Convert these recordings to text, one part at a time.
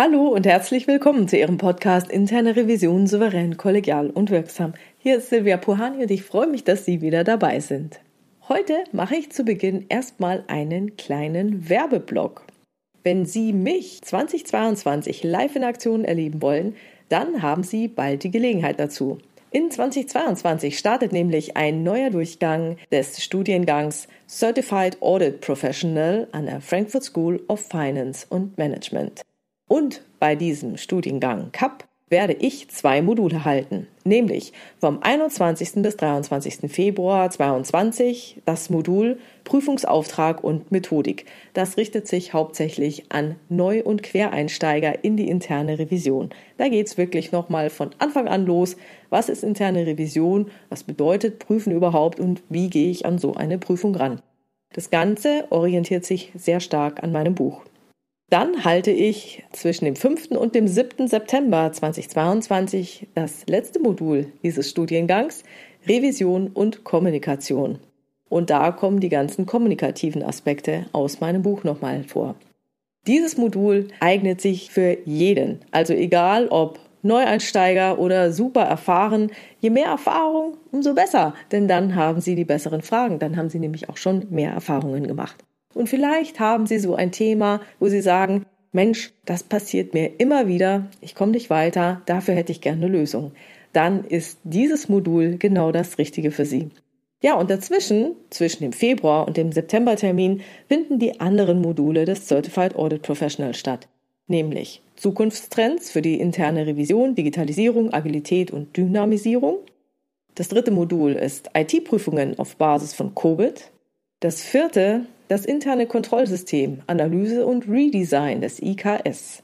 Hallo und herzlich willkommen zu Ihrem Podcast Interne Revision souverän, kollegial und wirksam. Hier ist Silvia Puhani und ich freue mich, dass Sie wieder dabei sind. Heute mache ich zu Beginn erstmal einen kleinen Werbeblock. Wenn Sie mich 2022 live in Aktion erleben wollen, dann haben Sie bald die Gelegenheit dazu. In 2022 startet nämlich ein neuer Durchgang des Studiengangs Certified Audit Professional an der Frankfurt School of Finance and Management. Und bei diesem Studiengang CAP werde ich zwei Module halten, nämlich vom 21. bis 23. Februar 2022 das Modul Prüfungsauftrag und Methodik. Das richtet sich hauptsächlich an Neu- und Quereinsteiger in die interne Revision. Da geht es wirklich nochmal von Anfang an los. Was ist interne Revision? Was bedeutet Prüfen überhaupt? Und wie gehe ich an so eine Prüfung ran? Das Ganze orientiert sich sehr stark an meinem Buch. Dann halte ich zwischen dem 5. und dem 7. September 2022 das letzte Modul dieses Studiengangs Revision und Kommunikation. Und da kommen die ganzen kommunikativen Aspekte aus meinem Buch nochmal vor. Dieses Modul eignet sich für jeden, also egal ob Neueinsteiger oder super erfahren. Je mehr Erfahrung, umso besser, denn dann haben Sie die besseren Fragen, dann haben Sie nämlich auch schon mehr Erfahrungen gemacht. Und vielleicht haben Sie so ein Thema, wo Sie sagen, Mensch, das passiert mir immer wieder, ich komme nicht weiter, dafür hätte ich gerne eine Lösung. Dann ist dieses Modul genau das Richtige für Sie. Ja, und dazwischen, zwischen dem Februar und dem Septembertermin, finden die anderen Module des Certified Audit Professional statt, nämlich Zukunftstrends für die interne Revision, Digitalisierung, Agilität und Dynamisierung. Das dritte Modul ist IT-Prüfungen auf Basis von COVID. Das vierte das interne Kontrollsystem, Analyse und Redesign des IKS.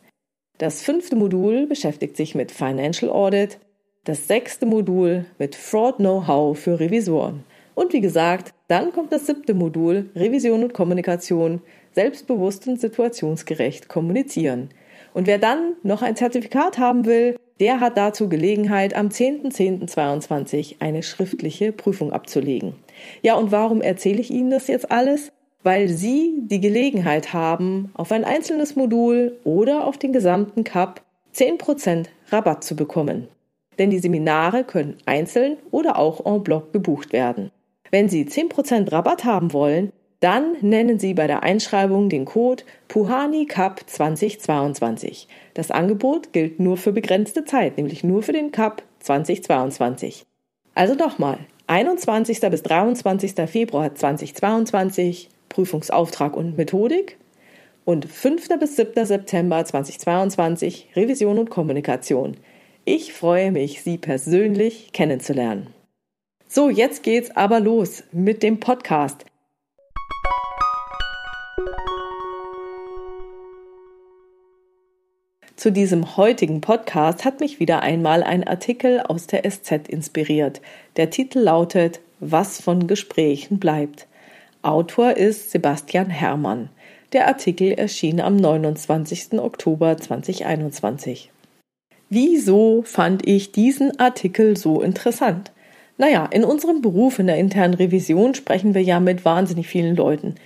Das fünfte Modul beschäftigt sich mit Financial Audit, das sechste Modul mit Fraud Know-how für Revisoren. Und wie gesagt, dann kommt das siebte Modul Revision und Kommunikation, selbstbewusst und situationsgerecht kommunizieren. Und wer dann noch ein Zertifikat haben will, der hat dazu Gelegenheit, am 10.10.22 eine schriftliche Prüfung abzulegen. Ja, und warum erzähle ich Ihnen das jetzt alles? Weil Sie die Gelegenheit haben, auf ein einzelnes Modul oder auf den gesamten Cup 10% Rabatt zu bekommen. Denn die Seminare können einzeln oder auch en bloc gebucht werden. Wenn Sie 10% Rabatt haben wollen, dann nennen Sie bei der Einschreibung den Code Puhani Cup 2022. Das Angebot gilt nur für begrenzte Zeit, nämlich nur für den Cup 2022. Also nochmal, 21. bis 23. Februar 2022 Prüfungsauftrag und Methodik und 5. bis 7. September 2022 Revision und Kommunikation. Ich freue mich, Sie persönlich kennenzulernen. So, jetzt geht's aber los mit dem Podcast. Zu diesem heutigen Podcast hat mich wieder einmal ein Artikel aus der SZ inspiriert. Der Titel lautet Was von Gesprächen bleibt. Autor ist Sebastian Herrmann. Der Artikel erschien am 29. Oktober 2021. Wieso fand ich diesen Artikel so interessant? Naja, in unserem Beruf in der internen Revision sprechen wir ja mit wahnsinnig vielen Leuten.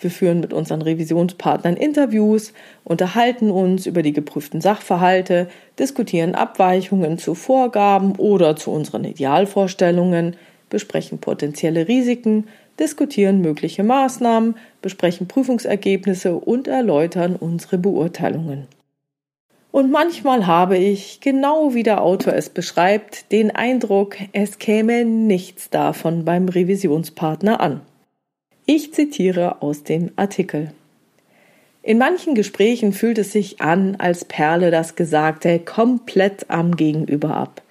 Wir führen mit unseren Revisionspartnern Interviews, unterhalten uns über die geprüften Sachverhalte, diskutieren Abweichungen zu Vorgaben oder zu unseren Idealvorstellungen, besprechen potenzielle Risiken, diskutieren mögliche Maßnahmen, besprechen Prüfungsergebnisse und erläutern unsere Beurteilungen. Und manchmal habe ich, genau wie der Autor es beschreibt, den Eindruck, es käme nichts davon beim Revisionspartner an. Ich zitiere aus dem Artikel. In manchen Gesprächen fühlt es sich an, als perle das Gesagte komplett am Gegenüber ab.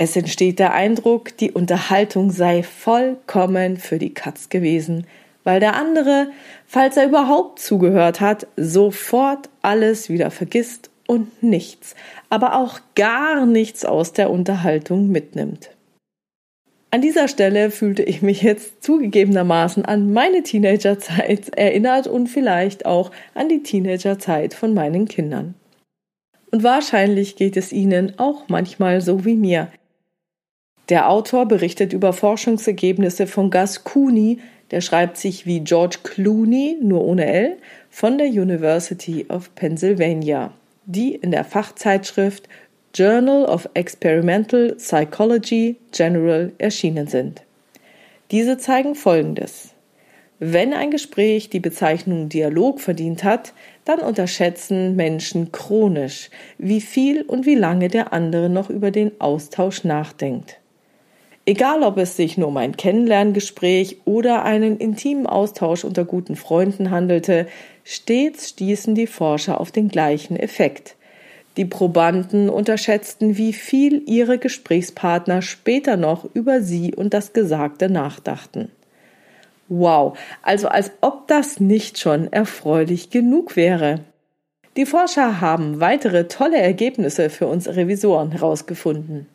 Es entsteht der Eindruck, die Unterhaltung sei vollkommen für die Katz gewesen, weil der andere, falls er überhaupt zugehört hat, sofort alles wieder vergisst und nichts, aber auch gar nichts aus der Unterhaltung mitnimmt. An dieser Stelle fühlte ich mich jetzt zugegebenermaßen an meine Teenagerzeit erinnert und vielleicht auch an die Teenagerzeit von meinen Kindern. Und wahrscheinlich geht es Ihnen auch manchmal so wie mir. Der Autor berichtet über Forschungsergebnisse von Gus Cooney, der schreibt sich wie George Clooney, nur ohne L, von der University of Pennsylvania. die in der Fachzeitschrift Journal of Experimental Psychology General erschienen sind. Diese zeigen Folgendes. Wenn ein Gespräch die Bezeichnung Dialog verdient hat, dann unterschätzen Menschen chronisch, wie viel und wie lange der andere noch über den Austausch nachdenkt. Egal, ob es sich nur um ein Kennenlerngespräch oder einen intimen Austausch unter guten Freunden handelte, stets stießen die Forscher auf den gleichen Effekt. Die Probanden unterschätzten, wie viel ihre Gesprächspartner später noch über sie und das Gesagte nachdachten. Wow, also als ob das nicht schon erfreulich genug wäre. Die Forscher haben weitere tolle Ergebnisse für uns Revisoren herausgefunden.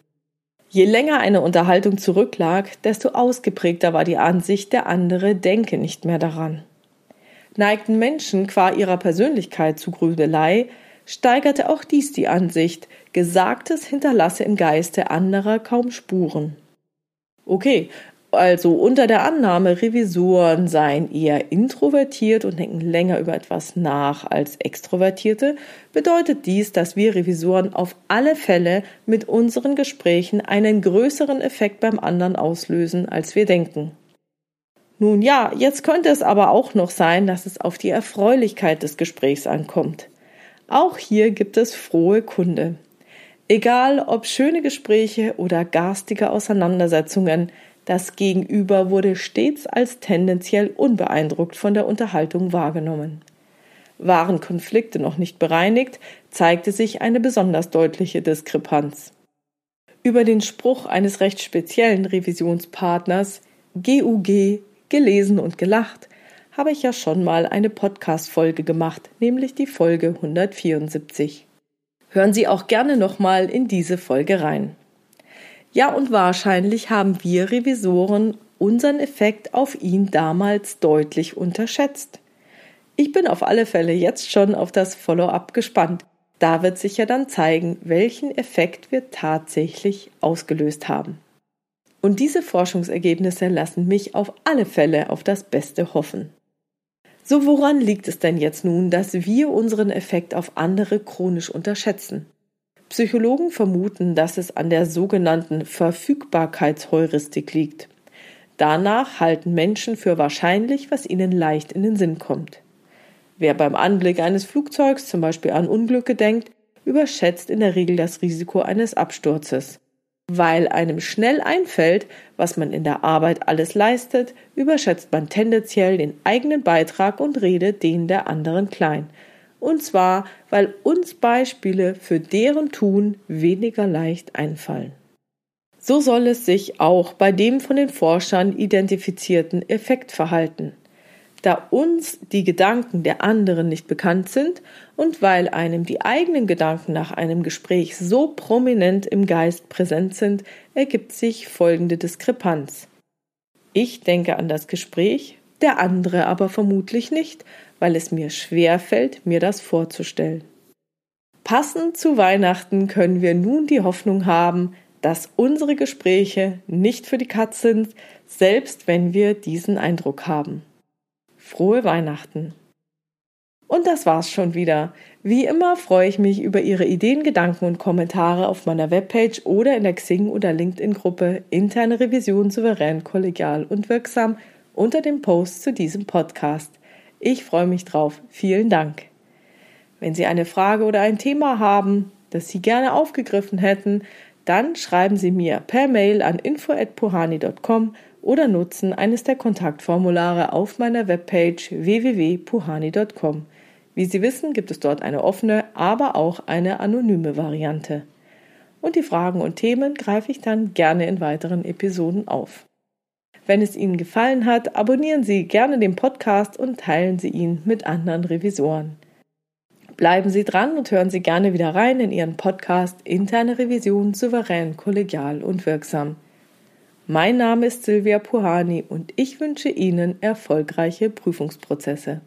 Je länger eine Unterhaltung zurücklag, desto ausgeprägter war die Ansicht, der andere denke nicht mehr daran. Neigten Menschen qua ihrer Persönlichkeit zu Grübelei, steigerte auch dies die Ansicht, Gesagtes hinterlasse im Geiste anderer kaum Spuren. Okay, also unter der Annahme, Revisoren seien eher introvertiert und denken länger über etwas nach als Extrovertierte, bedeutet dies, dass wir Revisoren auf alle Fälle mit unseren Gesprächen einen größeren Effekt beim anderen auslösen, als wir denken. Nun ja, jetzt könnte es aber auch noch sein, dass es auf die Erfreulichkeit des Gesprächs ankommt. Auch hier gibt es frohe Kunde. Egal ob schöne Gespräche oder garstige Auseinandersetzungen, das Gegenüber wurde stets als tendenziell unbeeindruckt von der Unterhaltung wahrgenommen. Waren Konflikte noch nicht bereinigt, zeigte sich eine besonders deutliche Diskrepanz. Über den Spruch eines recht speziellen Revisionspartners GUG gelesen und gelacht habe ich ja schon mal eine Podcast-Folge gemacht, nämlich die Folge 174. Hören Sie auch gerne nochmal in diese Folge rein. Ja, und wahrscheinlich haben wir Revisoren unseren Effekt auf ihn damals deutlich unterschätzt. Ich bin auf alle Fälle jetzt schon auf das Follow-up gespannt. Da wird sich ja dann zeigen, welchen Effekt wir tatsächlich ausgelöst haben. Und diese Forschungsergebnisse lassen mich auf alle Fälle auf das Beste hoffen. So woran liegt es denn jetzt nun, dass wir unseren Effekt auf andere chronisch unterschätzen? Psychologen vermuten, dass es an der sogenannten Verfügbarkeitsheuristik liegt. Danach halten Menschen für wahrscheinlich, was ihnen leicht in den Sinn kommt. Wer beim Anblick eines Flugzeugs zum Beispiel an Unglücke denkt, überschätzt in der Regel das Risiko eines Absturzes. Weil einem schnell einfällt, was man in der Arbeit alles leistet, überschätzt man tendenziell den eigenen Beitrag und redet den der anderen klein und zwar, weil uns Beispiele für deren Tun weniger leicht einfallen. So soll es sich auch bei dem von den Forschern identifizierten Effekt verhalten. Da uns die Gedanken der anderen nicht bekannt sind und weil einem die eigenen Gedanken nach einem Gespräch so prominent im Geist präsent sind, ergibt sich folgende Diskrepanz. Ich denke an das Gespräch, der andere aber vermutlich nicht, weil es mir schwer fällt, mir das vorzustellen. Passend zu Weihnachten können wir nun die Hoffnung haben, dass unsere Gespräche nicht für die Katz sind, selbst wenn wir diesen Eindruck haben. Frohe Weihnachten! Und das war's schon wieder. Wie immer freue ich mich über Ihre Ideen, Gedanken und Kommentare auf meiner Webpage oder in der Xing- oder LinkedIn-Gruppe Interne Revision souverän, kollegial und wirksam unter dem Post zu diesem Podcast. Ich freue mich drauf. Vielen Dank. Wenn Sie eine Frage oder ein Thema haben, das Sie gerne aufgegriffen hätten, dann schreiben Sie mir per Mail an info@puhani.com oder nutzen eines der Kontaktformulare auf meiner Webpage www.puhani.com. Wie Sie wissen, gibt es dort eine offene, aber auch eine anonyme Variante. Und die Fragen und Themen greife ich dann gerne in weiteren Episoden auf. Wenn es Ihnen gefallen hat, abonnieren Sie gerne den Podcast und teilen Sie ihn mit anderen Revisoren. Bleiben Sie dran und hören Sie gerne wieder rein in Ihren Podcast Interne Revision souverän, kollegial und wirksam. Mein Name ist Silvia Puhani und ich wünsche Ihnen erfolgreiche Prüfungsprozesse.